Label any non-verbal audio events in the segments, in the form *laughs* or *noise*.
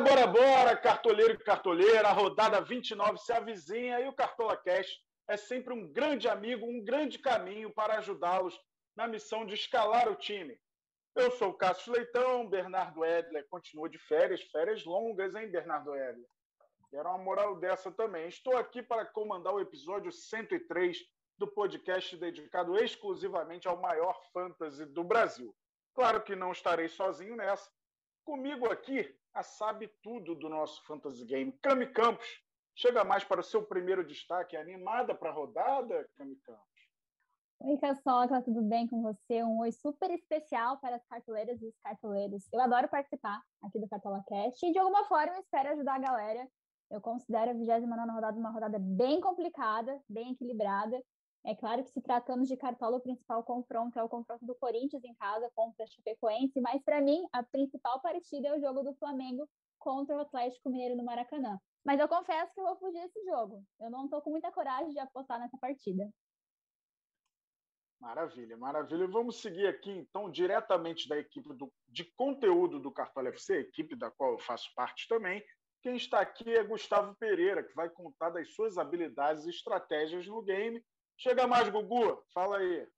Bora, bora, bora, cartoleiro e cartoleira, a rodada 29 se avizinha e o Cartola Cash é sempre um grande amigo, um grande caminho para ajudá-los na missão de escalar o time. Eu sou o Cássio Leitão, Bernardo Edler continua de férias, férias longas, hein, Bernardo Edler? Quero uma moral dessa também. Estou aqui para comandar o episódio 103 do podcast dedicado exclusivamente ao maior fantasy do Brasil. Claro que não estarei sozinho nessa. Comigo aqui, a sabe tudo do nosso fantasy game, Cami Campos. Chega mais para o seu primeiro destaque. Animada para a rodada, Cami Campos? Oi, Caçoca, tudo bem com você? Um oi super especial para as cartoleiras e os cartoleiros. Eu adoro participar aqui do Cartola Cast e, de alguma forma, espero ajudar a galera. Eu considero a 29 rodada uma rodada bem complicada, bem equilibrada. É claro que se tratando de cartola, o principal confronto é o confronto do Corinthians em casa contra a Chapecoense, mas para mim a principal partida é o jogo do Flamengo contra o Atlético Mineiro no Maracanã. Mas eu confesso que eu vou fugir desse jogo. Eu não estou com muita coragem de apostar nessa partida. Maravilha, maravilha. Vamos seguir aqui, então, diretamente da equipe do, de conteúdo do Cartola FC, equipe da qual eu faço parte também. Quem está aqui é Gustavo Pereira, que vai contar das suas habilidades e estratégias no game Chega mais, Gugu. Fala aí.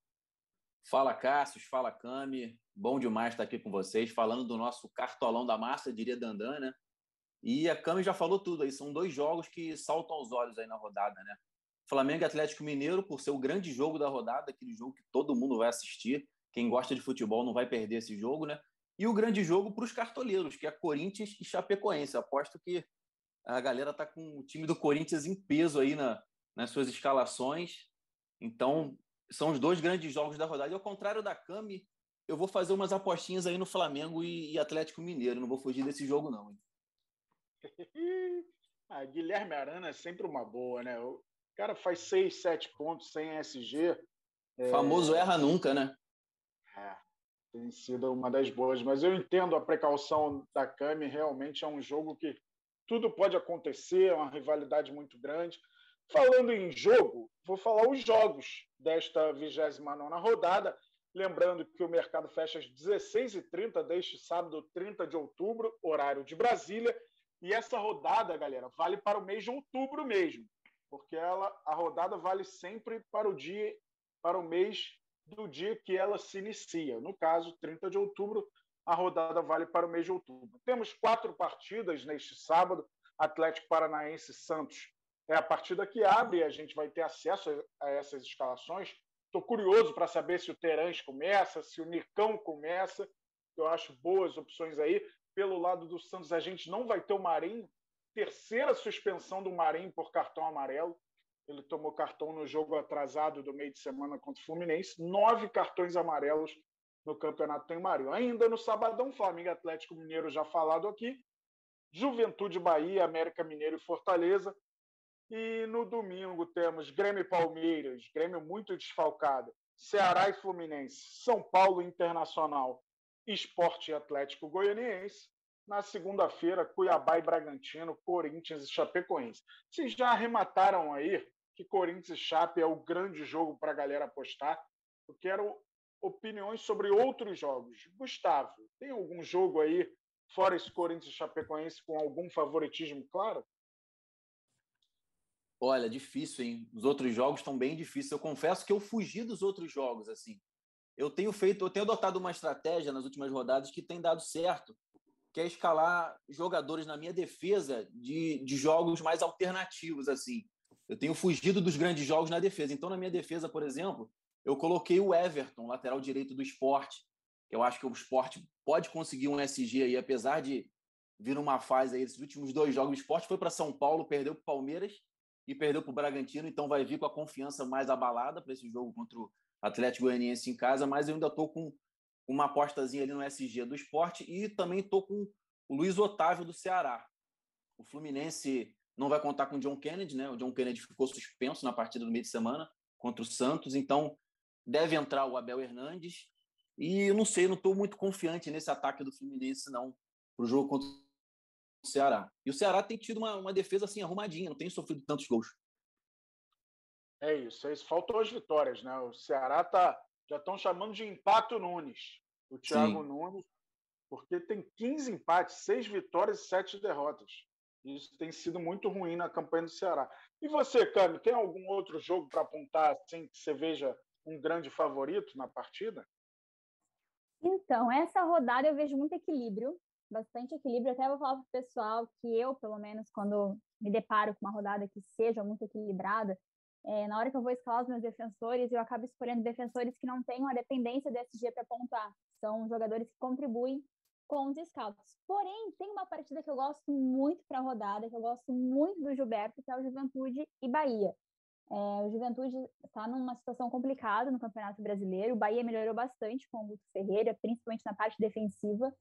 Fala, Cássio. Fala, Cami. Bom demais estar aqui com vocês, falando do nosso cartolão da massa, diria Dandan, né? E a Cami já falou tudo aí. São dois jogos que saltam aos olhos aí na rodada, né? Flamengo e Atlético Mineiro, por ser o grande jogo da rodada, aquele jogo que todo mundo vai assistir. Quem gosta de futebol não vai perder esse jogo, né? E o grande jogo para os cartoleiros, que é Corinthians e Chapecoense. Aposto que a galera tá com o time do Corinthians em peso aí na, nas suas escalações. Então, são os dois grandes jogos da rodada. E ao contrário da Cami, eu vou fazer umas apostinhas aí no Flamengo e, Atlético Mineiro. Não vou fugir desse jogo, não. Hein? *laughs* ah, Guilherme Arana é sempre uma boa, né? O cara faz seis, sete pontos sem SG. É... Famoso erra nunca, né? É, tem sido uma das boas. Mas eu entendo a precaução da Cami. Realmente é um jogo que tudo pode acontecer, é uma rivalidade muito grande. Falando em jogo, vou falar os jogos desta 29 rodada. Lembrando que o mercado fecha às 16h30 deste sábado, 30 de outubro, horário de Brasília. E essa rodada, galera, vale para o mês de outubro mesmo, porque ela, a rodada vale sempre para o dia, para o mês do dia que ela se inicia. No caso, 30 de outubro, a rodada vale para o mês de outubro. Temos quatro partidas neste sábado: Atlético Paranaense Santos é a partida que abre a gente vai ter acesso a essas escalações. Estou curioso para saber se o Terãs começa, se o Nicão começa. Eu acho boas opções aí. Pelo lado do Santos, a gente não vai ter o Marinho. Terceira suspensão do Marinho por cartão amarelo. Ele tomou cartão no jogo atrasado do meio de semana contra o Fluminense. Nove cartões amarelos no Campeonato tem Marinho. Ainda no sabadão, Flamengo Atlético Mineiro já falado aqui. Juventude Bahia, América Mineiro e Fortaleza. E no domingo temos Grêmio e Palmeiras, Grêmio muito desfalcado, Ceará e Fluminense, São Paulo Internacional, Esporte e Atlético Goianiense. Na segunda-feira, Cuiabá e Bragantino, Corinthians e Chapecoense. Vocês já arremataram aí que Corinthians e Chape é o grande jogo para a galera apostar? Eu quero opiniões sobre outros jogos. Gustavo, tem algum jogo aí, fora esse Corinthians e Chapecoense, com algum favoritismo claro? Olha, difícil, hein? Os outros jogos estão bem difíceis. Eu confesso que eu fugi dos outros jogos, assim. Eu tenho feito, eu tenho adotado uma estratégia nas últimas rodadas que tem dado certo, que é escalar jogadores na minha defesa de, de jogos mais alternativos, assim. Eu tenho fugido dos grandes jogos na defesa. Então, na minha defesa, por exemplo, eu coloquei o Everton, lateral direito do esporte. Eu acho que o esporte pode conseguir um SG aí, apesar de vir numa fase aí, esses últimos dois jogos, o esporte foi para São Paulo, perdeu para o Palmeiras e perdeu para o Bragantino, então vai vir com a confiança mais abalada para esse jogo contra o Atlético Goianiense em casa, mas eu ainda estou com uma apostazinha ali no SG do esporte e também estou com o Luiz Otávio do Ceará. O Fluminense não vai contar com o John Kennedy, né? O John Kennedy ficou suspenso na partida do meio de semana contra o Santos, então deve entrar o Abel Hernandes. E eu não sei, não estou muito confiante nesse ataque do Fluminense, não, para o jogo contra Ceará. E o Ceará tem tido uma, uma defesa assim arrumadinha, não tem sofrido tantos gols. É isso, é isso. Faltou as vitórias, né? O Ceará tá, já estão chamando de empate Nunes. O Thiago Sim. Nunes porque tem 15 empates, 6 vitórias e 7 derrotas. Isso tem sido muito ruim na campanha do Ceará. E você, Cami, tem algum outro jogo para apontar assim que você veja um grande favorito na partida? Então, essa rodada eu vejo muito equilíbrio, bastante equilíbrio. Até vou falar para o pessoal que eu, pelo menos, quando me deparo com uma rodada que seja muito equilibrada, é, na hora que eu vou escalar os meus defensores, eu acabo escolhendo defensores que não tenham a dependência do SG para pontuar. São jogadores que contribuem com os scouts. Porém, tem uma partida que eu gosto muito para a rodada, que eu gosto muito do Gilberto, que é o Juventude e Bahia. É, o Juventude está numa situação complicada no Campeonato Brasileiro. O Bahia melhorou bastante com o Guto Ferreira, principalmente na parte defensiva.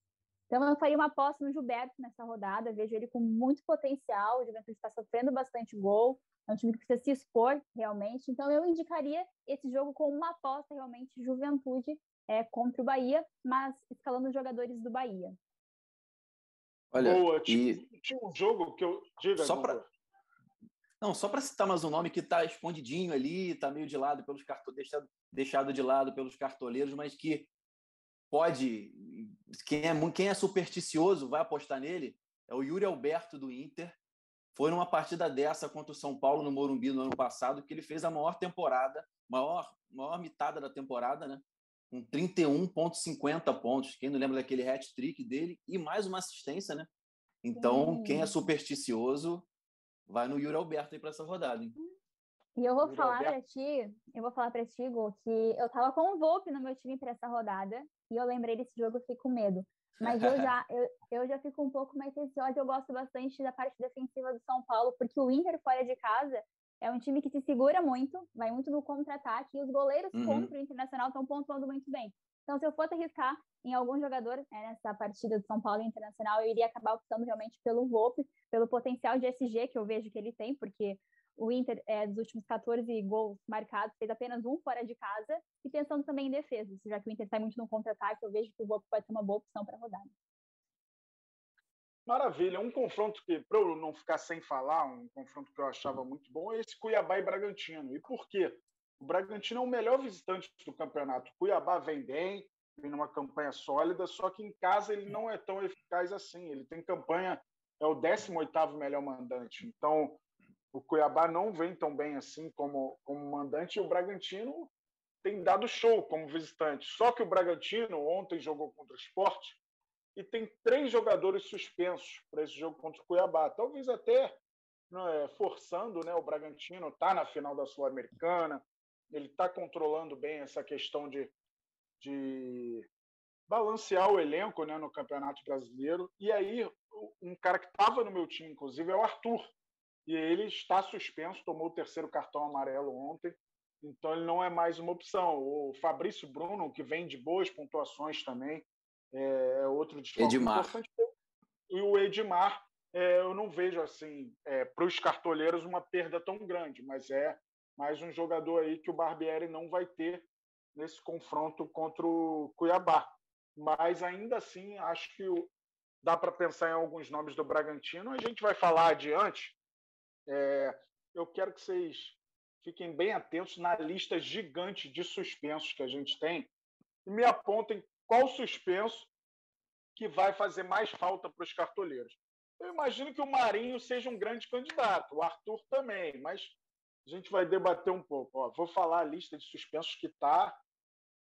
Então, eu faria uma aposta no Gilberto nessa rodada. Vejo ele com muito potencial. O Juventude está sofrendo bastante gol. É um time que precisa se expor realmente. Então, eu indicaria esse jogo com uma aposta realmente Juventude é, contra o Bahia, mas escalando os jogadores do Bahia. Olha, Boa, tinha, e... tinha um jogo que eu. Diga, só para não, só para citar mais um nome que está escondidinho ali, está meio de lado pelos carto... deixado, deixado de lado pelos cartoleiros, mas que pode. Quem é, quem é supersticioso vai apostar nele é o Yuri Alberto do Inter. Foi numa partida dessa contra o São Paulo no Morumbi no ano passado que ele fez a maior temporada, maior, maior mitada da temporada, né? Com 31,50 pontos. Quem não lembra daquele hat-trick dele e mais uma assistência, né? Então, quem é supersticioso vai no Yuri Alberto aí para essa rodada. Hein? E eu vou falar para ti, eu vou falar para ti, Gol, que eu tava com o Volpe no meu time para essa rodada e eu lembrei desse jogo e fiquei com medo. Mas eu já, *laughs* eu, eu já fico um pouco mais receosa. Eu gosto bastante da parte defensiva do São Paulo, porque o Inter fora de casa é um time que se segura muito, vai muito no contra-ataque, e os goleiros uhum. contra o Internacional estão pontuando muito bem. Então, se eu fosse arriscar em algum jogador é, nessa partida do São Paulo Internacional, eu iria acabar optando realmente pelo Volpe, pelo potencial de SG que eu vejo que ele tem, porque o Inter, é, dos últimos 14 gols marcados, fez apenas um fora de casa, e pensando também em defesa, já que o Inter está muito no contra-ataque, eu vejo que o Volpe pode ser uma boa opção para rodar. Maravilha, um confronto que, para eu não ficar sem falar, um confronto que eu achava muito bom é esse Cuiabá e Bragantino. E por quê? O Bragantino é o melhor visitante do campeonato. Cuiabá vem bem, vem numa campanha sólida, só que em casa ele não é tão eficaz assim. Ele tem campanha, é o 18º melhor mandante. Então, o Cuiabá não vem tão bem assim como, como mandante e o Bragantino tem dado show como visitante. Só que o Bragantino ontem jogou contra o Sport e tem três jogadores suspensos para esse jogo contra o Cuiabá. Talvez até né, forçando né, o Bragantino, está na final da Sul-Americana, ele está controlando bem essa questão de, de balancear o elenco né, no Campeonato Brasileiro. E aí, um cara que estava no meu time, inclusive, é o Arthur. E ele está suspenso, tomou o terceiro cartão amarelo ontem, então ele não é mais uma opção. O Fabrício Bruno, que vem de boas pontuações também, é outro desfalque Edmar. importante. E o Edmar, é, eu não vejo assim, é, para os cartoleiros, uma perda tão grande, mas é mais um jogador aí que o Barbieri não vai ter nesse confronto contra o Cuiabá. Mas ainda assim, acho que dá para pensar em alguns nomes do Bragantino. A gente vai falar adiante. É, eu quero que vocês fiquem bem atentos na lista gigante de suspensos que a gente tem e me apontem qual suspenso que vai fazer mais falta para os cartoleiros. Eu imagino que o Marinho seja um grande candidato, o Arthur também, mas a gente vai debater um pouco. Ó, vou falar a lista de suspensos que está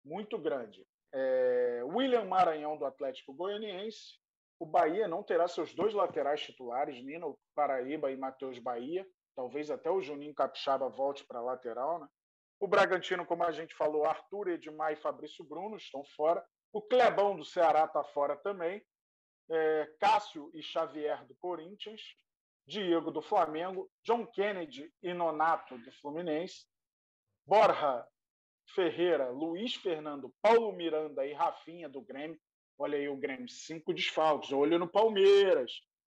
muito grande. É, William Maranhão, do Atlético Goianiense. O Bahia não terá seus dois laterais titulares, Nino Paraíba e Matheus Bahia. Talvez até o Juninho Capixaba volte para a lateral. Né? O Bragantino, como a gente falou, Arthur, Edmar e Fabrício Bruno estão fora. O Clebão do Ceará está fora também. É, Cássio e Xavier do Corinthians. Diego do Flamengo, John Kennedy e Nonato do Fluminense, Borja Ferreira, Luiz Fernando, Paulo Miranda e Rafinha do Grêmio. Olha aí o Grêmio, cinco desfalques. Olho no Palmeiras.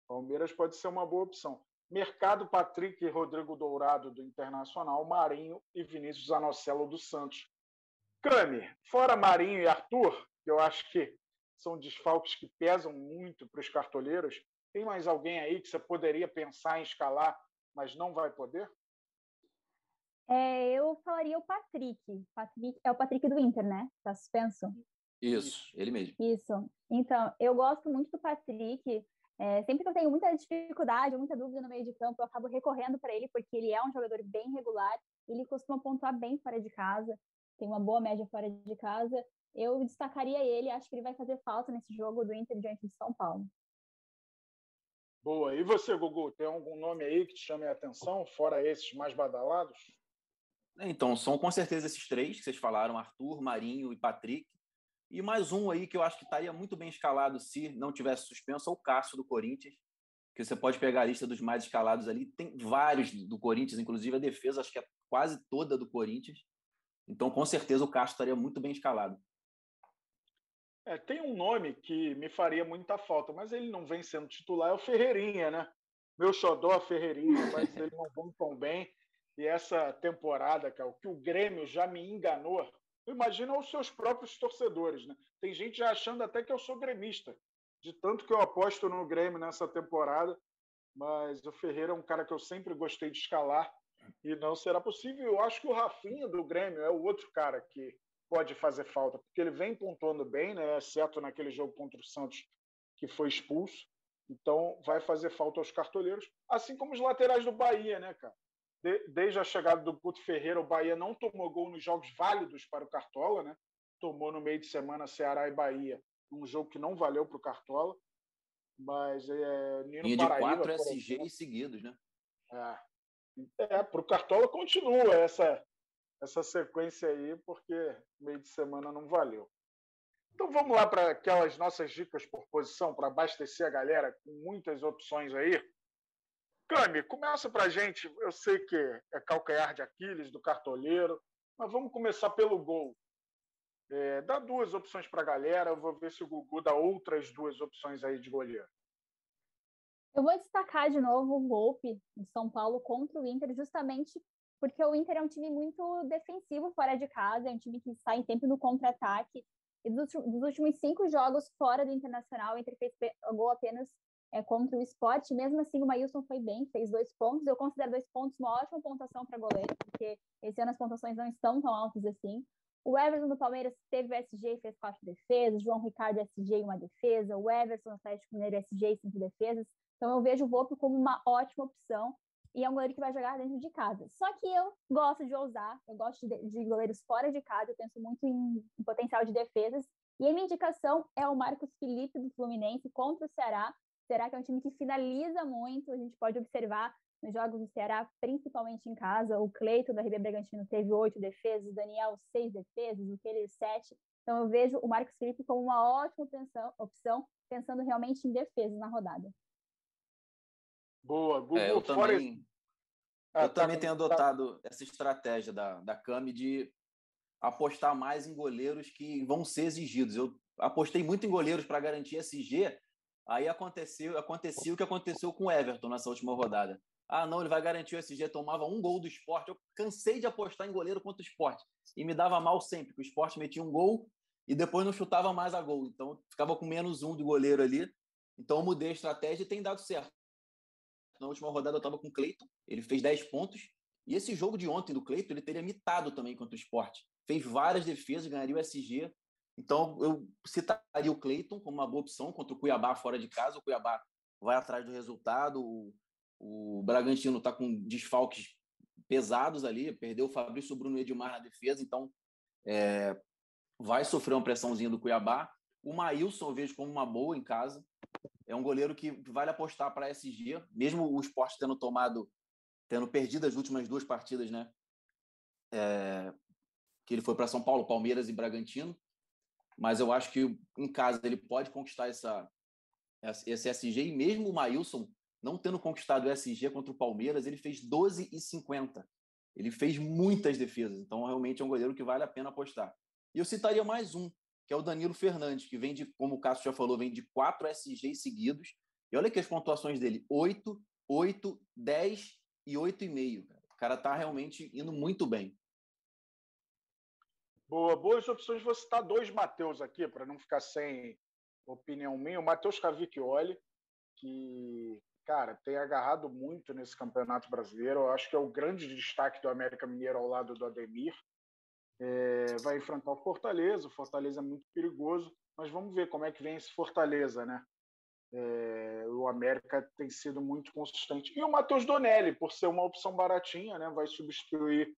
Palmeiras pode ser uma boa opção. Mercado, Patrick e Rodrigo Dourado do Internacional, Marinho e Vinícius Anocelo do Santos. Cami, fora Marinho e Arthur, que eu acho que são desfalques que pesam muito para os cartoleiros, tem mais alguém aí que você poderia pensar em escalar, mas não vai poder? É, eu falaria o Patrick. Patrick. É o Patrick do Inter, né? Tá suspenso. Isso, ele mesmo. Isso. Então, eu gosto muito do Patrick. É, sempre que eu tenho muita dificuldade, muita dúvida no meio de campo, eu acabo recorrendo para ele, porque ele é um jogador bem regular. Ele costuma pontuar bem fora de casa, tem uma boa média fora de casa. Eu destacaria ele, acho que ele vai fazer falta nesse jogo do Inter diante de São Paulo. Boa. E você, Gugu, tem algum nome aí que te chame a atenção, fora esses mais badalados? Então, são com certeza esses três que vocês falaram: Arthur, Marinho e Patrick. E mais um aí que eu acho que estaria muito bem escalado se não tivesse suspenso, é o Cássio do Corinthians. Que você pode pegar a lista dos mais escalados ali. Tem vários do Corinthians, inclusive a defesa, acho que é quase toda do Corinthians. Então, com certeza, o Cássio estaria muito bem escalado. É, tem um nome que me faria muita falta, mas ele não vem sendo titular, é o Ferreirinha, né? Meu xodó Ferreirinha, *laughs* mas ele não vem tão bem. E essa temporada, cara, que o Grêmio já me enganou, imagina os seus próprios torcedores, né? Tem gente já achando até que eu sou gremista, de tanto que eu aposto no Grêmio nessa temporada, mas o Ferreira é um cara que eu sempre gostei de escalar e não será possível. Eu acho que o Rafinha do Grêmio é o outro cara que pode fazer falta, porque ele vem pontuando bem, né? exceto naquele jogo contra o Santos, que foi expulso. Então, vai fazer falta aos cartoleiros, assim como os laterais do Bahia, né, cara? De, desde a chegada do Guto Ferreira, o Bahia não tomou gol nos jogos válidos para o Cartola, né? Tomou no meio de semana Ceará e Bahia, um jogo que não valeu para o Cartola. Mas é, Nino e de Paraíba, quatro SGs seguidos, né? É, é para o Cartola continua essa essa sequência aí, porque meio de semana não valeu. Então vamos lá para aquelas nossas dicas por posição, para abastecer a galera com muitas opções aí. Cami, começa para a gente. Eu sei que é calcanhar de Aquiles do cartoleiro, mas vamos começar pelo gol. É, dá duas opções para a galera. Eu vou ver se o Gugu dá outras duas opções aí de goleiro. Eu vou destacar de novo o golpe de São Paulo contra o Inter, justamente porque o Inter é um time muito defensivo fora de casa, é um time que sai em tempo no contra-ataque. E dos, últimos cinco jogos fora do Internacional, o Inter fez gol apenas é, contra o esporte. Mesmo assim, o Maílson foi bem, fez dois pontos. Eu considero dois pontos uma ótima pontuação para goleiro, porque esse ano as pontuações não estão tão altas assim. O Everton do Palmeiras teve o SG e fez quatro defesas. João Ricardo SG uma defesa. O Everton do Atlético Mineiro SG cinco defesas. Então eu vejo o Volpe como uma ótima opção e é um goleiro que vai jogar dentro de casa. Só que eu gosto de ousar, eu gosto de, de goleiros fora de casa, eu penso muito em, em, potencial de defesas. E a minha indicação é o Marcos Felipe do Fluminense contra o Ceará. Será que é um time que finaliza muito? A gente pode observar nos jogos do Ceará, principalmente em casa. O Cleito da RB Bragantino teve oito defesas, o Daniel seis defesas, o Keller sete. Então eu vejo o Marcos Felipe como uma ótima opção, opção pensando realmente em defesa na rodada. Boa, Google é, eu também, ah, eu tá também tenho tá. adotado essa estratégia da, da Cami de apostar mais em goleiros que vão ser exigidos. Eu apostei muito em goleiros para garantir SG, aí aconteceu, aconteceu o que aconteceu com o Everton nessa última rodada. Ah, não, ele vai garantir o SG, tomava um gol do esporte. Eu cansei de apostar em goleiro contra o esporte. E me dava mal sempre, porque o esporte metia um gol e depois não chutava mais a gol. Então ficava com menos um do goleiro ali. Então eu mudei a estratégia e tem dado certo. Na última rodada eu estava com o Cleiton, ele fez 10 pontos. E esse jogo de ontem do Cleiton, ele teria mitado também contra o esporte. Fez várias defesas, ganharia o SG. Então eu citaria o Cleiton como uma boa opção contra o Cuiabá fora de casa. O Cuiabá vai atrás do resultado. O, o Bragantino está com desfalques pesados ali, perdeu o Fabrício Bruno e Edmar na defesa, então é, vai sofrer uma pressãozinha do Cuiabá. O Maílson eu vejo como uma boa em casa é um goleiro que vale apostar para SG, mesmo o esporte tendo tomado, tendo perdido as últimas duas partidas, né? É, que ele foi para São Paulo, Palmeiras e Bragantino, mas eu acho que em casa ele pode conquistar essa, esse SG, e mesmo o Maílson não tendo conquistado o SG contra o Palmeiras, ele fez 12 e 50. Ele fez muitas defesas, então realmente é um goleiro que vale a pena apostar. E eu citaria mais um, que é o Danilo Fernandes, que vem de, como o Cássio já falou, vem de quatro SGs seguidos. E olha aqui as pontuações dele: 8, 8, 10 e 8,5. O cara tá realmente indo muito bem. Boa, boas opções. Vou citar dois Mateus aqui, para não ficar sem opinião minha. O Matheus Cavicchioli, que, cara, tem agarrado muito nesse campeonato brasileiro. Eu acho que é o grande destaque do América Mineiro ao lado do Ademir. É, vai enfrentar o Fortaleza. O Fortaleza é muito perigoso, mas vamos ver como é que vem esse Fortaleza, né? É, o América tem sido muito consistente. E o Matheus Donelli, por ser uma opção baratinha, né, vai substituir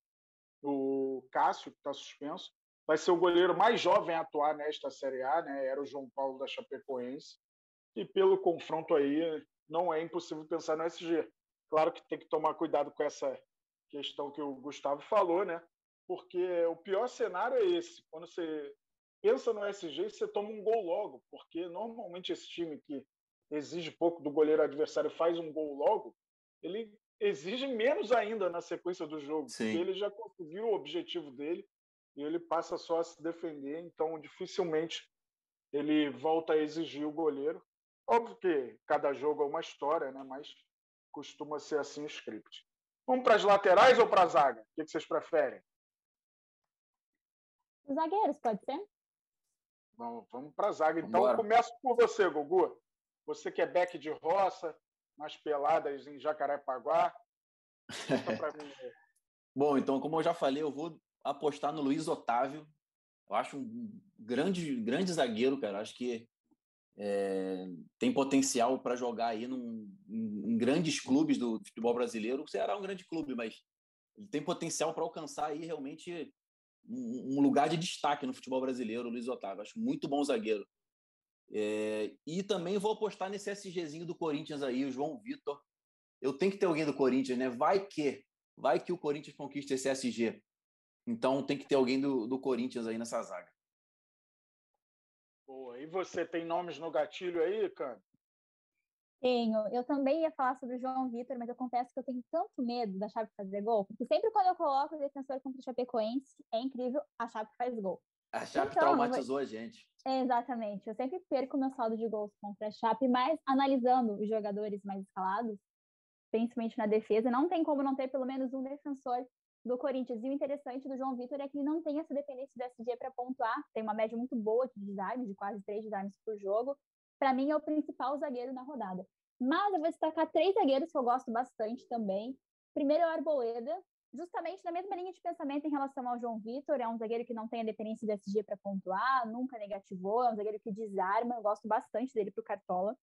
o Cássio, que está suspenso. Vai ser o goleiro mais jovem a atuar nesta Série A, né? era o João Paulo da Chapecoense. E pelo confronto aí, não é impossível pensar no SG. Claro que tem que tomar cuidado com essa questão que o Gustavo falou, né? Porque o pior cenário é esse. Quando você pensa no SG, você toma um gol logo, porque normalmente esse time que exige pouco do goleiro adversário faz um gol logo, ele exige menos ainda na sequência do jogo, Sim. porque ele já conseguiu o objetivo dele e ele passa só a se defender, então dificilmente ele volta a exigir o goleiro. Óbvio que cada jogo é uma história, né? mas costuma ser assim o script. Vamos para as laterais ou para a zaga? O que vocês preferem? Os zagueiros, pode ser? Vamos, vamos para a zaga. Então, começo por você, Gugu. Você que é back de roça, mais peladas em Jacarepaguá. *laughs* Bom, então, como eu já falei, eu vou apostar no Luiz Otávio. Eu acho um grande, grande zagueiro, cara. Acho que é, tem potencial para jogar aí num, em, grandes clubes do futebol brasileiro. O Ceará é um grande clube, mas ele tem potencial para alcançar aí realmente um, um, lugar de destaque no futebol brasileiro, o Luiz Otávio. Acho muito bom zagueiro. É, e também vou apostar nesse SGzinho do Corinthians aí, o João Vitor. Eu tenho que ter alguém do Corinthians, né? Vai que, vai que o Corinthians conquista esse SG. Então tem que ter alguém do, do Corinthians aí nessa zaga. Boa. E você tem nomes no gatilho aí, cara? Tenho. Eu também ia falar sobre o João Vitor, mas eu confesso que eu tenho tanto medo da Chape fazer gol, porque sempre quando eu coloco o defensor contra o Chapecoense, é incrível, a Chape faz gol. A Chape então, traumatizou a gente. Exatamente. Eu sempre perco meu saldo de gols contra a Chape, mas analisando os jogadores mais escalados, principalmente na defesa, não tem como não ter pelo menos um defensor do Corinthians. E o interessante do João Vitor é que ele não tem essa dependência do SG para pontuar, tem uma média muito boa de desarmes, de quase três desarmes por jogo. Para mim, é o principal zagueiro na rodada. Mas eu vou destacar três zagueiros que eu gosto bastante também. Primeiro é o Arboleda, justamente na mesma linha de pensamento em relação ao João Vitor, é um zagueiro que não tem a dependência do SG para pontuar, nunca negativou, é um zagueiro que desarma, eu gosto bastante dele para o Cartola.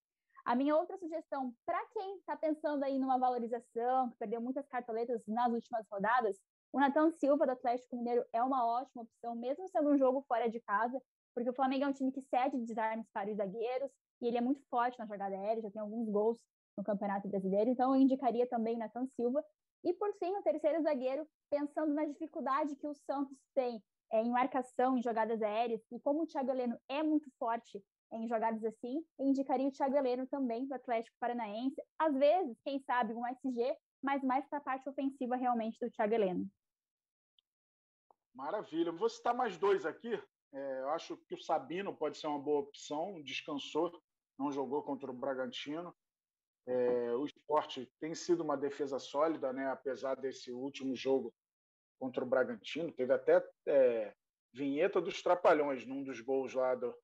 A minha outra sugestão, para quem está pensando aí numa valorização, que perdeu muitas cartoletas nas últimas rodadas, o Nathan Silva do Atlético Mineiro é uma ótima opção, mesmo sendo um jogo fora de casa, porque o Flamengo é um time que cede desarmes para os zagueiros, e ele é muito forte na jogada aérea, já tem alguns gols no Campeonato Brasileiro, então eu indicaria também Nathan Silva. E por fim, o terceiro zagueiro, pensando na dificuldade que o Santos tem é, em marcação, em jogadas aéreas, e como o Thiago Heleno é muito forte em jogadas assim, indicaria o Thiago Heleno também do Atlético Paranaense. Às vezes, quem sabe, um SG, mas mais para a parte ofensiva realmente do Thiago Heleno. Maravilha. Vou citar mais dois aqui. É, eu acho que o Sabino pode ser uma boa opção, descansou, não jogou contra o Bragantino. É, o esporte tem sido uma defesa sólida, né? apesar desse último jogo contra o Bragantino. Teve até é, vinheta dos Trapalhões num dos gols lá do,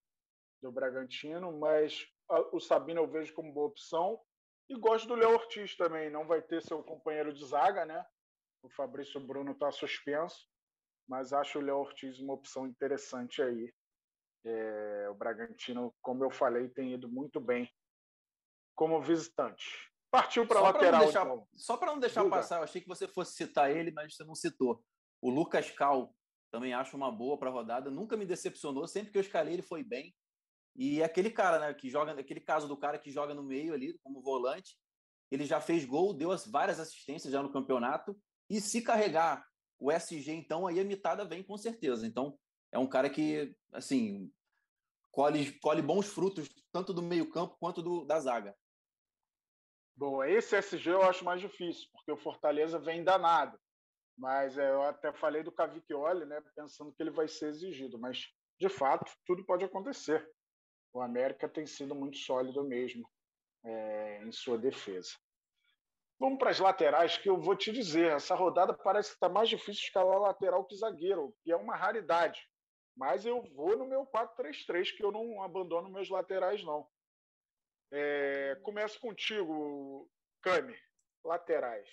do Bragantino, mas a, o Sabino eu vejo como boa opção. E gosto do Léo Ortiz também. Não vai ter seu companheiro de zaga, né? O Fabrício Bruno está suspenso, mas acho o Léo Ortiz uma opção interessante aí. É, o Bragantino, como eu falei, tem ido muito bem como visitante. Partiu para a lateral. Deixar, então. Só para não deixar passar, eu achei que você fosse citar ele, mas você não citou. O Lucas Cal também acho uma boa para a rodada. Nunca me decepcionou. Sempre que eu escalei, ele foi bem. E aquele cara, né, que joga, aquele caso do cara que joga no meio ali, como volante, ele já fez gol, deu as, várias assistências já no campeonato. E se carregar o SG, então, aí a mitada vem com certeza. Então, é um cara que, assim, colhe, colhe bons frutos, tanto do meio-campo quanto do, da zaga. Bom, esse SG eu acho mais difícil, porque o Fortaleza vem danado. Mas é, eu até falei do Cavicchioli, né, pensando que ele vai ser exigido. Mas, de fato, tudo pode acontecer. O América tem sido muito sólido mesmo é, em sua defesa. Vamos para as laterais, que eu vou te dizer, essa rodada parece que está mais difícil escalar lateral que zagueiro, que é uma raridade. Mas eu vou no meu 4-3-3, que eu não abandono meus laterais, não. É, começo contigo, Cami. Laterais.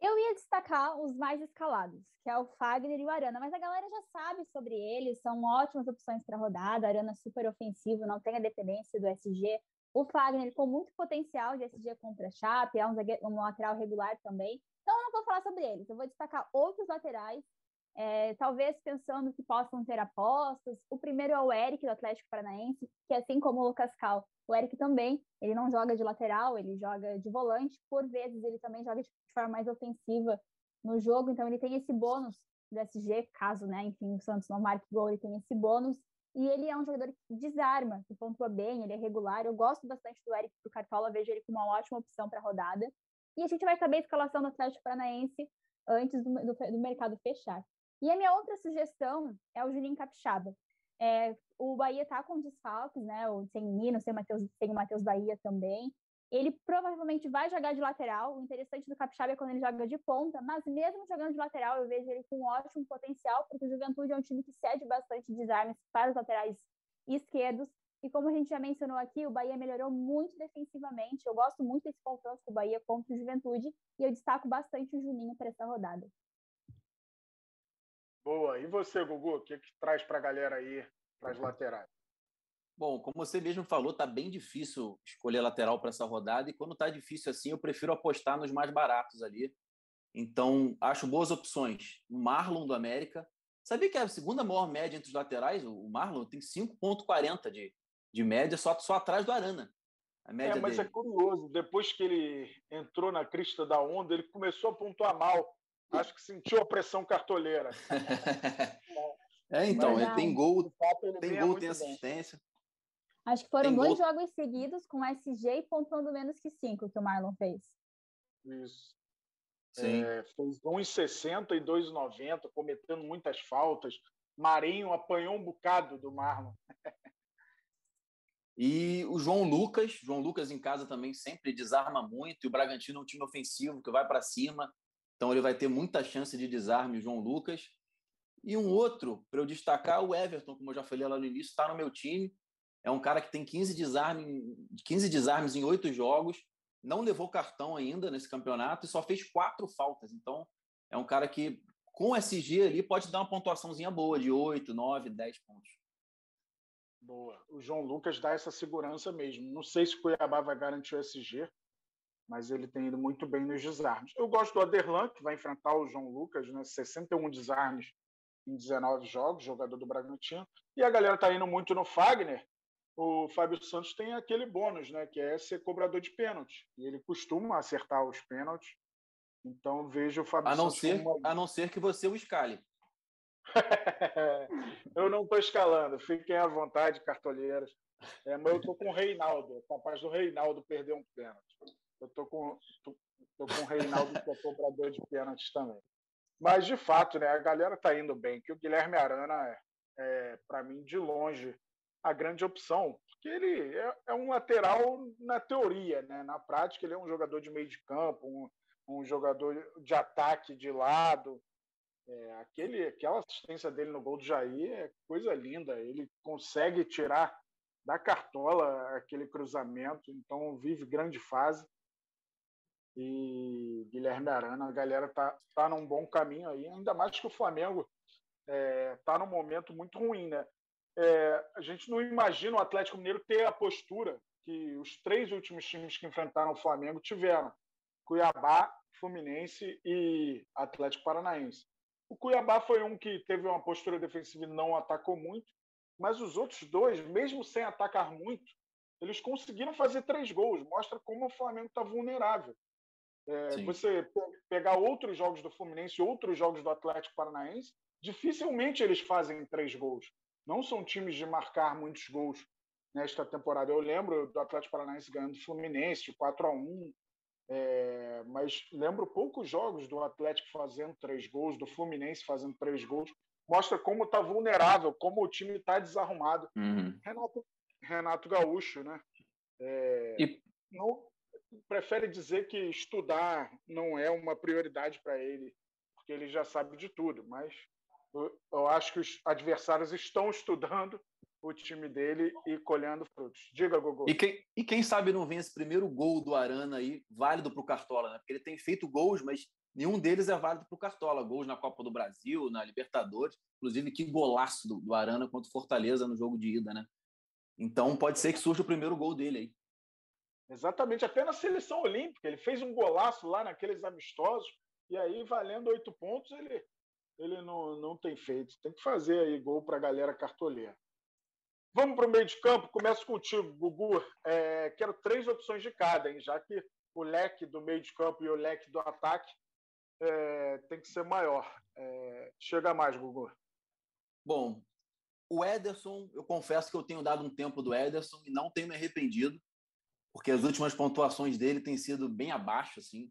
Eu ia destacar os mais escalados, que é o Fagner e o Arana, mas a galera já sabe sobre eles, são ótimas opções para rodada. Arana super ofensivo, não tem a dependência do SG. O Fagner com muito potencial de SG contra a Chape, é um, um lateral regular também. Então eu não vou falar sobre eles, eu vou destacar outros laterais, é, talvez pensando que possam ter apostas. O primeiro é o Eric, do Atlético Paranaense, que assim como o Lucas Cal, o Eric também, ele não joga de lateral, ele joga de volante, por vezes ele também joga de forma mais ofensiva no jogo, então ele tem esse bônus do SG, caso, né, enfim, o Santos não marque gol, ele tem esse bônus, e ele é um jogador que desarma, que pontua bem, ele é regular, eu gosto bastante do Eric do Cartola, vejo ele como uma ótima opção para a rodada, e a gente vai saber a escalação do Atlético Paranaense antes do, do, do mercado fechar. E a minha outra sugestão é o Juninho Capixaba. É, o Bahia está com desfalques, né? O, sem Nino, sem, Mateus, sem o Matheus Bahia também. Ele provavelmente vai jogar de lateral. O interessante do Capixaba é quando ele joga de ponta, mas mesmo jogando de lateral, eu vejo ele com ótimo potencial, porque o Juventude é um time que cede bastante desarmes para os laterais esquerdos. E como a gente já mencionou aqui, o Bahia melhorou muito defensivamente. Eu gosto muito desse confronto do Bahia contra o Juventude e eu destaco bastante o Juninho para essa rodada. Boa. E você, Gugu, o que, que traz para a galera aí, para as laterais? Bom, como você mesmo falou, tá bem difícil escolher lateral para essa rodada e quando tá difícil assim, eu prefiro apostar nos mais baratos ali. Então, acho boas opções. O Marlon do América. Sabia que é a segunda maior média entre os laterais? O Marlon tem 5,40 de, de média, só, só atrás do Arana. A média é, mas é dele. é curioso. Depois que ele entrou na crista da onda, ele começou a pontuar mal. Acho que sentiu a pressão cartoleira. *laughs* é, então, Mas, ele tem gol, ele tem gol, tem assistência. Bem. Acho que foram tem dois gol... jogos seguidos com SG e pontuando menos que cinco que o Marlon fez. Isso. Sim. É, fez 1,60 e 2,90, cometendo muitas faltas. Marinho apanhou um bocado do Marlon. E o João Lucas, João Lucas em casa também sempre desarma muito, e o Bragantino é um time ofensivo que vai para cima, então ele vai ter muita chance de desarme, o João Lucas. E um outro, para eu destacar, o Everton, como eu já falei lá no início, está no meu time. É um cara que tem 15, desarme, 15 desarmes em oito jogos, não levou cartão ainda nesse campeonato e só fez quatro faltas. Então, é um cara que, com SG ali, pode dar uma pontuaçãozinha boa, de 8, 9, 10 pontos. Boa. O João Lucas dá essa segurança mesmo. Não sei se o Cuiabá vai garantir o SG, mas ele tem ido muito bem nos desarmes. Eu gosto do Aderlan, que vai enfrentar o João Lucas, né? 61 desarmes em 19 jogos, jogador do Bragantino. E a galera está indo muito no Fagner. O Fábio Santos tem aquele bônus, né? Que é ser cobrador de pênalti. E ele costuma acertar os pênaltis. Então vejo o Fábio a não Santos. Ser, como... A não ser que você o escale. *laughs* eu não estou escalando, fiquem à vontade, cartolheiras. É, mas eu estou com o Reinaldo, capaz do Reinaldo perder um pênalti. Eu tô com, tô, tô com o Reinaldo, que é cobrador de pênaltis também. Mas, de fato, né, a galera tá indo bem, que o Guilherme Arana é, é para mim, de longe, a grande opção, porque ele é, é, um lateral na teoria, né? na prática ele é um jogador de meio de campo, um, um jogador de ataque de lado. É, aquele, aquela assistência dele no gol do Jair é coisa linda. Ele consegue tirar da cartola aquele cruzamento, então vive grande fase e Guilherme Arana, a galera tá, tá num bom caminho aí, ainda mais que o Flamengo é, tá num momento muito ruim, né? É, a gente não imagina o Atlético Mineiro ter a postura que os três últimos times que enfrentaram o Flamengo tiveram: Cuiabá, Fluminense e Atlético Paranaense. O Cuiabá foi um que teve uma postura defensiva e não atacou muito, mas os outros dois, mesmo sem atacar muito, eles conseguiram fazer três gols. Mostra como o Flamengo está vulnerável. É, você pegar outros jogos do Fluminense, outros jogos do Atlético Paranaense, dificilmente eles fazem três gols. Não são times de marcar muitos gols nesta temporada. Eu lembro do Atlético Paranaense ganhando do Fluminense, 4 a 1 é, mas lembro poucos jogos do Atlético fazendo três gols, do Fluminense fazendo três gols. Mostra como está vulnerável, como o time está desarrumado. Uhum. Renato, Renato Gaúcho, né? É, e... não, prefere dizer que estudar não é uma prioridade para ele, porque ele já sabe de tudo, mas eu, acho que os adversários estão estudando o time dele e colhendo frutos. Diga, Gogô. E quem, e quem sabe não vem esse primeiro gol do Arana aí, válido para o Cartola, né? Porque ele tem feito gols, mas nenhum deles é válido para o Cartola. Gols na Copa do Brasil, na Libertadores. Inclusive, que golaço do, do Arana contra o Fortaleza no jogo de ida, né? Então, pode ser que surja o primeiro gol dele aí. Exatamente, até na seleção olímpica. Ele fez um golaço lá naqueles amistosos, e aí, valendo oito pontos, ele, ele não, não tem feito. Tem que fazer aí gol para a galera cartoleira. Vamos para o meio de campo. Começo contigo, Gugu. É, quero três opções de cada, hein? já que o leque do meio de campo e o leque do ataque é, tem que ser maior. É, chega mais, Gugu. Bom, o Ederson, eu confesso que eu tenho dado um tempo do Ederson e não tenho me arrependido, porque as últimas pontuações dele têm sido bem abaixo, assim.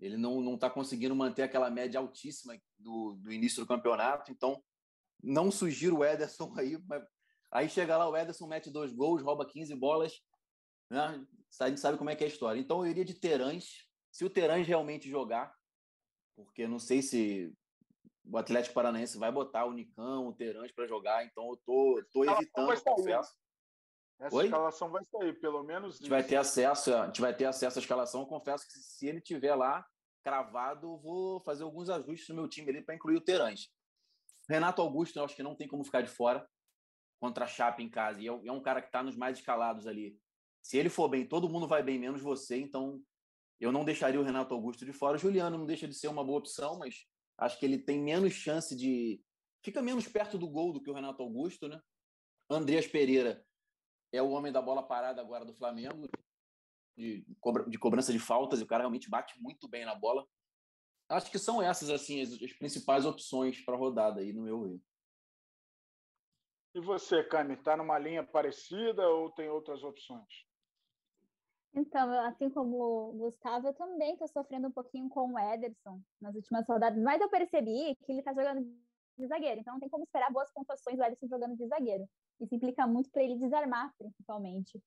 Ele não está conseguindo manter aquela média altíssima do, do início do campeonato, então não sugiro o Ederson *laughs* aí, mas aí chega lá, o Ederson mete dois gols, rouba 15 bolas, né? a gente sabe como é que é a história. Então eu iria de Terãs, se o Terãs realmente jogar, porque não sei se o Atlético Paranaense vai botar o Nicão, o Terãs para jogar, então eu tô, tô evitando, confesso. Essa Oi? escalação vai sair, pelo menos. A gente vai ter acesso, a gente vai ter acesso à escalação. Eu confesso que se ele tiver lá cravado, vou fazer alguns ajustes no meu time ali para incluir o Terãs. Renato Augusto, eu acho que não tem como ficar de fora contra a Chape em casa. E é, é um cara que está nos mais escalados ali. Se ele for bem, todo mundo vai bem, menos você. Então, eu não deixaria o Renato Augusto de fora. O Juliano não deixa de ser uma boa opção, mas acho que ele tem menos chance de. Fica menos perto do gol do que o Renato Augusto, né? Andreas Pereira é o homem da bola parada agora do Flamengo, de, de cobrança de faltas, e o cara realmente bate muito bem na bola. Acho que são essas assim as, as principais opções para a rodada aí, no meu ver. E você, Cami, está numa linha parecida ou tem outras opções? Então, assim como o Gustavo, eu também estou sofrendo um pouquinho com o Ederson nas últimas rodadas, mas eu percebi que ele está jogando de zagueiro, então não tem como esperar boas pontuações do Ederson jogando de zagueiro. Isso implica muito para ele desarmar, principalmente.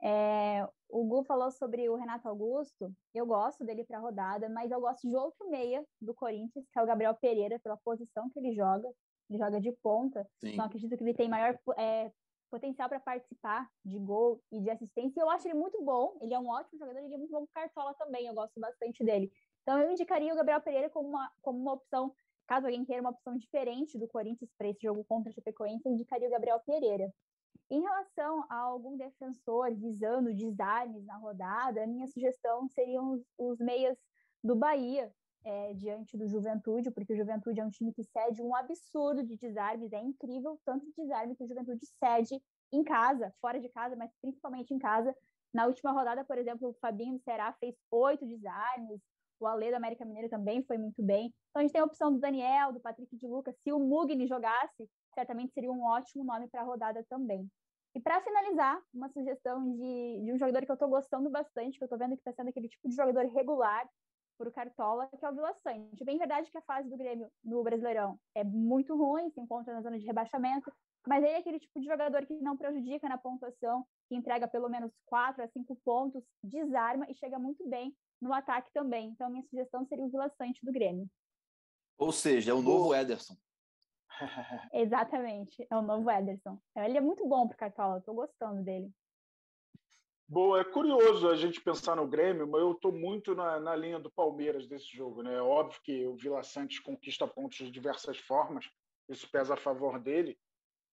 É, o Gu falou sobre o Renato Augusto, eu gosto dele para a rodada, mas eu gosto de outro meia do Corinthians, que é o Gabriel Pereira, pela posição que ele joga. Ele joga de ponta, Sim. então acredito que ele tem maior é, potencial para participar de gol e de assistência. E eu acho ele muito bom, ele é um ótimo jogador, ele é muito bom com cartola também, eu gosto bastante dele. Então eu indicaria o Gabriel Pereira como uma, como uma opção, caso alguém queira uma opção diferente do Corinthians para esse jogo contra o Chapecoense, eu indicaria o Gabriel Pereira. Em relação a algum defensor visando desarmes na rodada, a minha sugestão seriam os, os meias do Bahia, é, diante do Juventude, porque o Juventude é um time que cede um absurdo de desarmes, é incrível tanto de desarme que o Juventude cede em casa, fora de casa, mas principalmente em casa. Na última rodada, por exemplo, o Fabinho do Ceará fez oito desarmes, o Ale do América Mineiro também foi muito bem. Então a gente tem a opção do Daniel, do Patrick de Lucas. Se o Mugni jogasse, certamente seria um ótimo nome para a rodada também. E para finalizar, uma sugestão de, de um jogador que eu estou gostando bastante, que eu estou vendo que está sendo aquele tipo de jogador regular, por Cartola, que é o Vila Sante. Bem verdade que a fase do Grêmio no Brasileirão é muito ruim, se encontra na zona de rebaixamento, mas ele é aquele tipo de jogador que não prejudica na pontuação, que entrega pelo menos 4 a 5 pontos, desarma e chega muito bem no ataque também. Então, minha sugestão seria o Vila Sante do Grêmio. Ou seja, é o novo Ederson. *laughs* Exatamente, é o novo Ederson. Ele é muito bom para Cartola, estou gostando dele. Boa, é curioso a gente pensar no Grêmio, mas eu estou muito na, na, linha do Palmeiras desse jogo. Né? É óbvio que o Vila Santos conquista pontos de diversas formas, isso pesa a favor dele,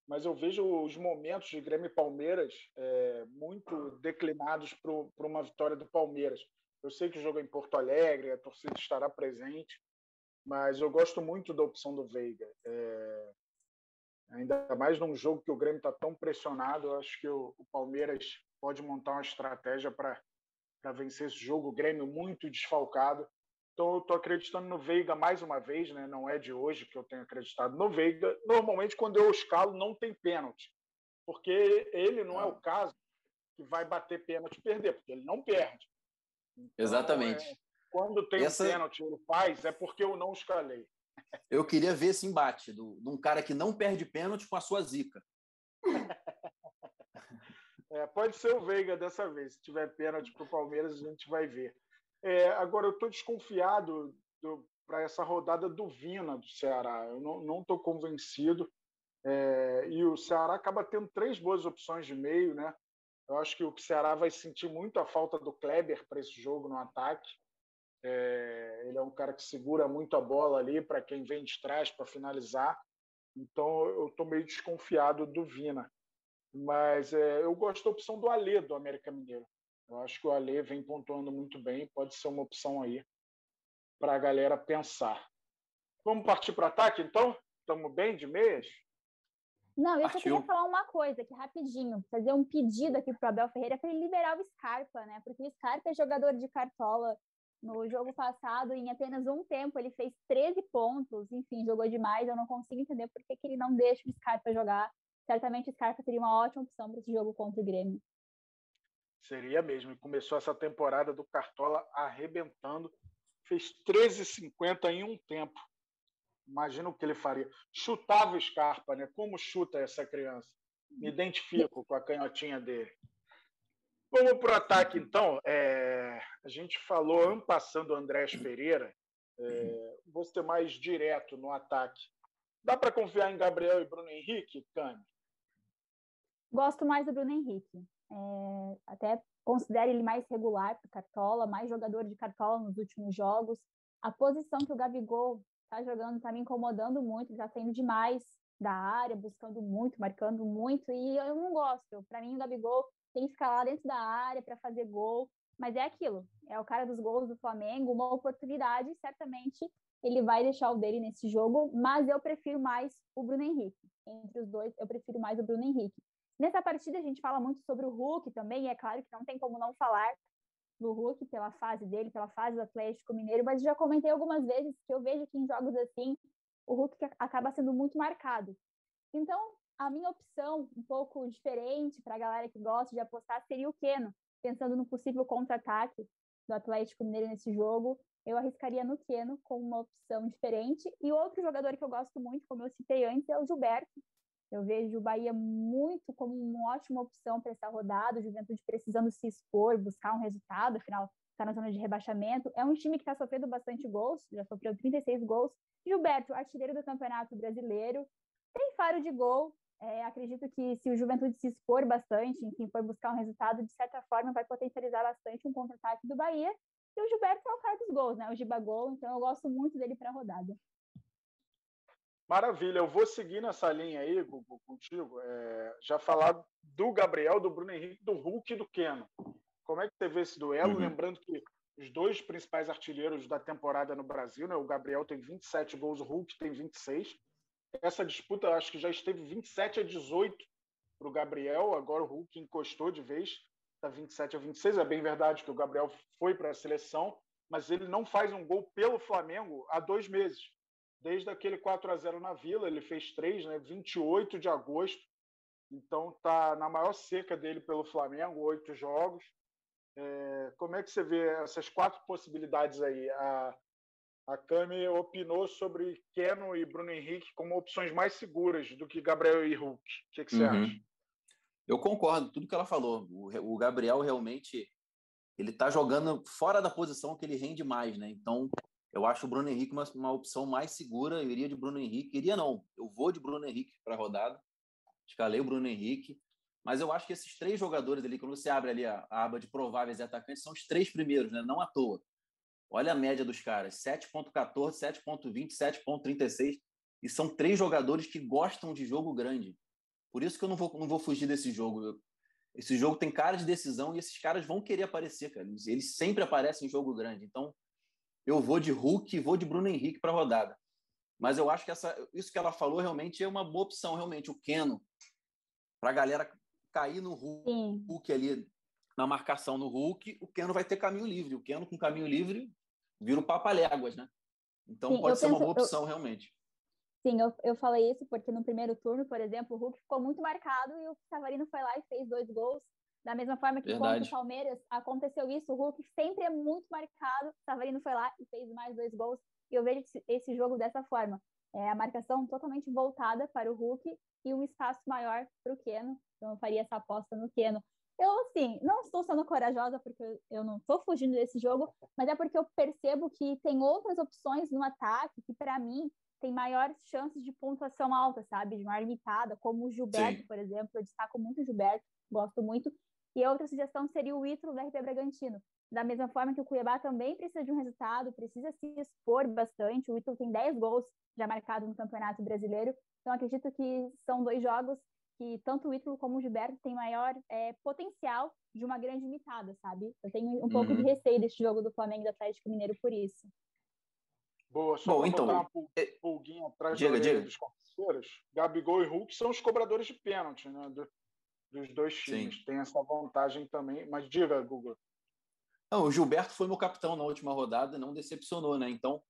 mas eu vejo os momentos de Grêmio e Palmeiras é, muito declinados para uma vitória do Palmeiras. Eu sei que o jogo é em Porto Alegre, a torcida estará presente, mas eu gosto muito da opção do Veiga. É, ainda mais num jogo que o Grêmio está tão pressionado, eu acho que o, o Palmeiras pode montar uma estratégia para vencer esse jogo. O Grêmio muito desfalcado. Então, eu estou acreditando no Veiga mais uma vez, né? não é de hoje que eu tenho acreditado no Veiga. Normalmente, quando eu escalo, não tem pênalti, porque ele não é o caso que vai bater pênalti e perder, porque ele não perde. Então, Exatamente. É, quando tem Essa... um pênalti ele faz, é porque eu não escalei. *laughs* Eu queria ver esse embate do, de um cara que não perde pênalti com a sua zica. É, pode ser o Veiga dessa vez. Se tiver pênalti para o Palmeiras, a gente vai ver. É, agora, eu estou desconfiado para essa rodada do Vina do Ceará. Eu não estou convencido. É, e o Ceará acaba tendo três boas opções de meio, né? Eu acho que o Ceará vai sentir muito a falta do Kleber para esse jogo no ataque. É, ele é um cara que segura muito a bola ali para quem vem de trás para finalizar. Então eu estou meio desconfiado do Vina. Mas é, eu gosto da opção do Alê do América Mineiro. Eu acho que o Alê vem pontuando muito bem, pode ser uma opção aí para a galera pensar. Vamos partir para ataque, então? Estamos bem de meias? Não, eu só queria falar uma coisa aqui rapidinho, fazer um pedido aqui para o Abel Ferreira para ele liberar o Scarpa, né? Porque o Scarpa é jogador de cartola. No jogo passado, em apenas um tempo, ele fez 13 pontos, enfim, jogou demais. Eu não consigo entender por que, que ele não deixa o Scarpa jogar. Certamente o Scarpa seria uma ótima opção para esse jogo contra o Grêmio. Seria mesmo. E começou essa temporada do Cartola arrebentando. Fez 13,50 em um tempo. Imagina o que ele faria. Chutava o Scarpa, né? Como chuta essa criança? Me identifico com a canhotinha dele. Vamos para o ataque, então. É, a gente falou, ampassando o Andrés Pereira. É, vou ser mais direto no ataque. Dá para confiar em Gabriel e Bruno Henrique, Cami? Gosto mais do Bruno Henrique. É, até considero ele mais regular para Cartola, mais jogador de Cartola nos últimos jogos. A posição que o Gabigol está jogando está me incomodando muito, está saindo demais da área, buscando muito, marcando muito, e eu não gosto. Para mim, o Gabigol tem que ficar lá dentro da área para fazer gol, mas é aquilo, é o cara dos gols do Flamengo, uma oportunidade, certamente ele vai deixar o dele nesse jogo, mas eu prefiro mais o Bruno Henrique. Entre os dois, eu prefiro mais o Bruno Henrique. Nessa partida, a gente fala muito sobre o Hulk também, e é claro que não tem como não falar do Hulk pela fase dele, pela fase do Atlético Mineiro, mas já comentei algumas vezes que eu vejo que em jogos assim o Hulk acaba sendo muito marcado. Então, a minha opção, um pouco diferente para a galera que gosta de apostar, seria o Keno, pensando no possível contra-ataque do Atlético Mineiro nesse jogo. Eu arriscaria no Keno como uma opção diferente. E outro jogador que eu gosto muito, como eu citei antes, é o Gilberto, eu vejo o Bahia muito como uma ótima opção para essa rodada, o Juventude precisando se expor, buscar um resultado, afinal está na zona de rebaixamento. É um time que está sofrendo bastante gols, já sofreu 36 gols. Gilberto, artilheiro do Campeonato Brasileiro, tem faro de gol. É, acredito que se o Juventude se expor bastante, enfim, for buscar um resultado, de certa forma vai potencializar bastante um contra-ataque do Bahia. E o Gilberto é o cara dos gols, né? O Gibagol, então eu gosto muito dele para a rodada. Maravilha, eu vou seguir nessa linha aí, Gugu, contigo. É, já falar do Gabriel, do Bruno Henrique, do Hulk e do Keno. Como é que você vê esse duelo? Uhum. Lembrando que os dois principais artilheiros da temporada no Brasil, né? o Gabriel tem 27 gols, o Hulk tem 26. Essa disputa acho que já esteve 27 a 18 para o Gabriel, agora o Hulk encostou de vez, está 27 a 26. É bem verdade que o Gabriel foi para a seleção, mas ele não faz um gol pelo Flamengo há dois meses desde aquele 4 a 0 na Vila, ele fez três, né? 28 de agosto. Então tá na maior seca dele pelo Flamengo, oito jogos. É, como é que você vê essas quatro possibilidades aí? A, a Cami opinou sobre Keno e Bruno Henrique como opções mais seguras do que Gabriel e Hulk. O que, que você uhum. acha? Eu concordo, tudo que ela falou. O, o Gabriel realmente ele está jogando fora da posição que ele rende mais, né? Então eu acho o Bruno Henrique uma, uma opção mais segura. Eu iria de Bruno Henrique. Iria não. Eu vou de Bruno Henrique para a rodada. Escalei o Bruno Henrique. Mas eu acho que esses três jogadores ali, quando você abre ali a, aba de prováveis atacantes, são os três primeiros, né? Não à toa. Olha a média dos caras: 7,14, 7,20, 7,36. E são três jogadores que gostam de jogo grande. Por isso que eu não vou, não vou fugir desse jogo. Esse jogo tem cara de decisão e esses caras vão querer aparecer, cara. Eles sempre aparecem em jogo grande. Então, eu vou de Hulk e vou de Bruno Henrique para a rodada. Mas eu acho que essa, isso que ela falou realmente é uma boa opção, realmente. O Keno, para a galera cair no Hulk, Hulk, ali, na marcação no Hulk, o Keno vai ter caminho livre. O Keno com caminho livre vira o Papaléguas, né? Então Sim, pode ser penso, uma boa opção, eu... realmente. Sim, eu, eu falei isso porque no primeiro turno, por exemplo, o Hulk ficou muito marcado e o Savarino foi lá e fez dois gols. Da mesma forma que Verdade. contra o Palmeiras aconteceu isso, o Hulk sempre é muito marcado. Savarino foi lá e fez mais dois gols. E eu vejo esse jogo dessa forma. É a marcação totalmente voltada para o Hulk e um espaço maior para o Keno. Então eu faria essa aposta no Keno. Eu, assim, não estou sendo corajosa porque eu não estou fugindo desse jogo, mas é porque eu percebo que tem outras opções no ataque que, para mim, tem maiores chances de pontuação alta, sabe? De maior limitada, como o Gilberto, Sim. por exemplo. Eu destaco muito o Gilberto, gosto muito. E outra sugestão seria o Ítalo do RP Bragantino. Da mesma forma que o Cuiabá também precisa de um resultado, precisa se expor bastante. O Ítalo tem 10 gols já marcados no Campeonato Brasileiro. Então, acredito que são dois jogos que tanto o Ítalo como o Gilberto têm maior é, potencial de uma grande imitada, sabe? Eu tenho um uhum. pouco de uhum. receio desse jogo do Flamengo e do Atlético Mineiro por isso. Boa, só Bom, então, uma é, pulguinha atrás diga, diga. dos parceiros. Gabigol e Hulk são os cobradores de pênalti, né? Do, dos dois times. Sim. Tem essa vantagem também. Mas diga, Google. Não, o Gilberto foi meu capitão na última rodada, não decepcionou, né? Então,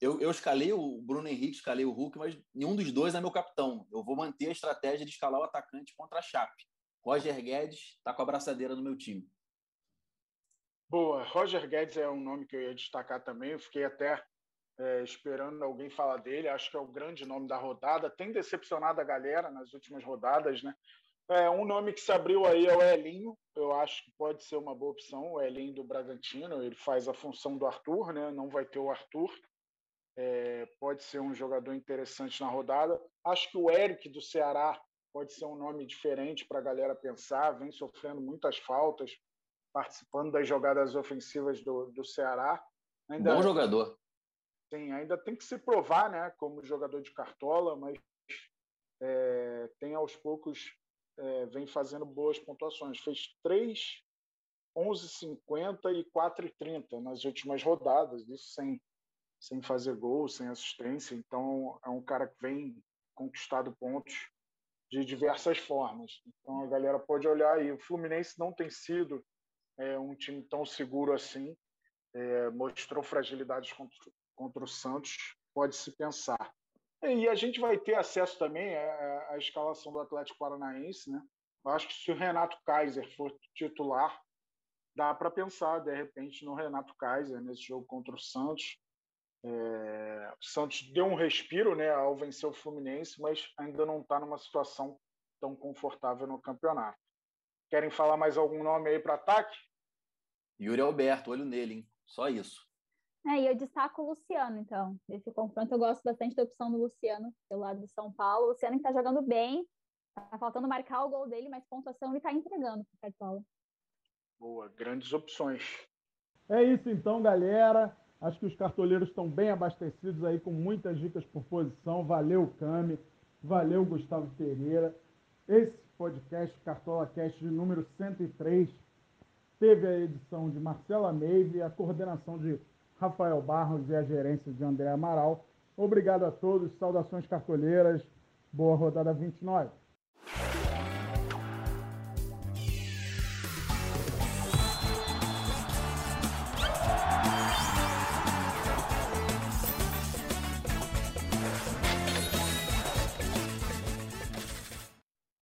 eu, eu escalei o Bruno Henrique, escalei o Hulk, mas nenhum dos dois é meu capitão. Eu vou manter a estratégia de escalar o atacante contra a Chape. Roger Guedes está com a braçadeira no meu time. Boa. Roger Guedes é um nome que eu ia destacar também. Eu fiquei até é, esperando alguém falar dele. Acho que é o grande nome da rodada. Tem decepcionado a galera nas últimas rodadas, né? É, um nome que se abriu aí é o Elinho. Eu acho que pode ser uma boa opção. O Elinho do Bragantino. Ele faz a função do Arthur, né? Não vai ter o Arthur é, pode ser um jogador interessante na rodada. Acho que o Eric do Ceará pode ser um nome diferente para a galera pensar, vem sofrendo muitas faltas, participando das jogadas ofensivas do, do Ceará. Ainda, Bom jogador. Sim, ainda tem que se provar né, como jogador de cartola, mas é, tem aos poucos é, vem fazendo boas pontuações. Fez 3, 11,50 e 4,30 nas últimas rodadas, isso sem sem fazer gol, sem assistência. Então, é um cara que vem conquistado pontos de diversas formas. Então, a galera pode olhar aí. O Fluminense não tem sido é, um time tão seguro assim. É, mostrou fragilidades contra, contra, o Santos. Pode se pensar. E a gente vai ter acesso também à, à escalação do Atlético Paranaense, né? Eu acho que se o Renato Kaiser for titular, dá para pensar de repente no Renato Kaiser nesse jogo contra o Santos. É, o Santos deu um respiro né, ao vencer o Fluminense, mas ainda não está numa situação tão confortável no campeonato. Querem falar mais algum nome aí para ataque? Yuri Alberto, olho nele, hein? Só isso. É, e eu destaco o Luciano, então. Esse confronto eu gosto bastante da opção do Luciano, pelo lado do São Paulo. O Luciano está jogando bem, está faltando marcar o gol dele, mas pontuação ele está entregando para o Cartola. Boa, grandes opções. É isso então, galera. Acho que os cartoleiros estão bem abastecidos aí com muitas dicas por posição. Valeu, Cami. Valeu, Gustavo Pereira. Esse podcast, Cartola Cast de número 103, teve a edição de Marcela Meive, a coordenação de Rafael Barros e a gerência de André Amaral. Obrigado a todos, saudações cartoleiras, boa rodada 29.